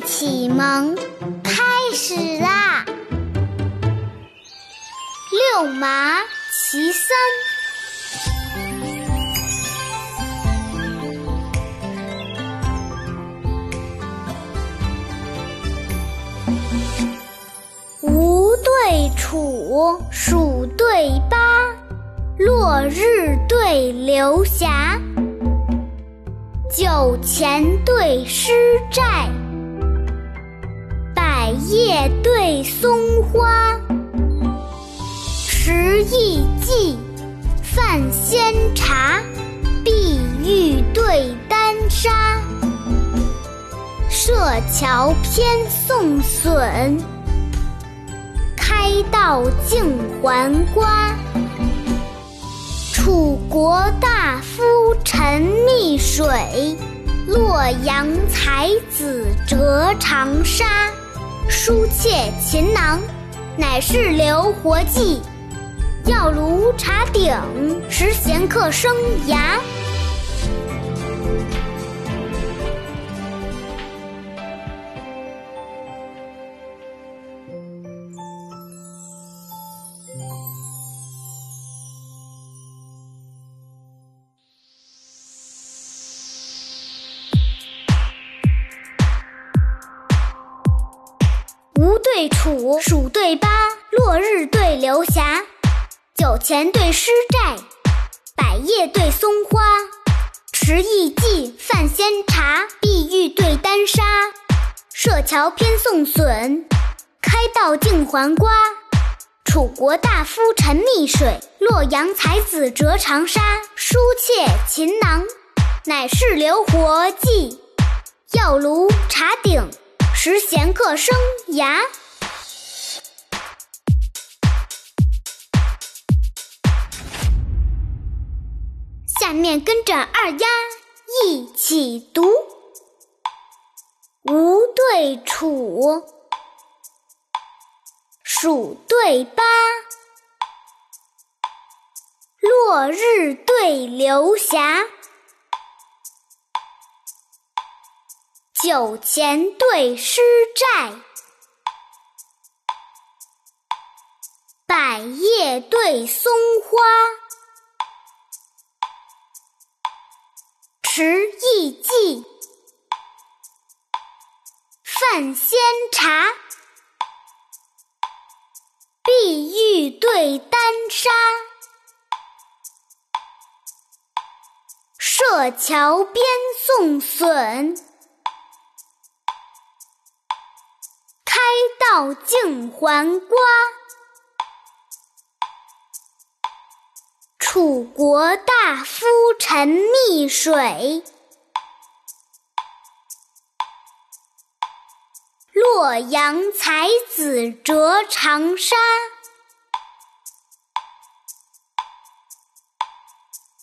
启蒙开始啦！六麻其三，吴对楚，蜀对巴，落日对流霞。酒钱对诗债，百叶对松花，持意记，泛仙茶，碧玉对丹砂，设桥偏送笋，开道净还瓜。楚国大夫陈溺水，洛阳才子折长沙。书窃琴囊，乃是留活计。药炉茶鼎，食闲客生涯。对楚，蜀对巴，落日对流霞，酒钱对诗债，百叶对松花，持意记，泛仙茶，碧玉对丹砂，设桥偏送笋，开道净还瓜。楚国大夫陈溺水，洛阳才子折长沙。书妾琴囊，乃是留活计。药炉茶鼎，食闲客生涯。下面跟着二丫一起读：吴对楚，蜀对巴，落日对流霞。酒钱对诗债，百叶对松花，持意记，泛仙茶，碧玉对丹砂，设桥边送笋。开道净还瓜，楚国大夫沉溺水，洛阳才子折长沙。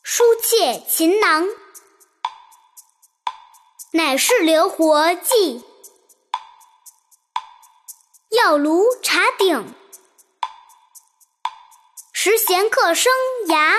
书妾琴囊，乃是留活计。药炉茶鼎，食闲客生涯。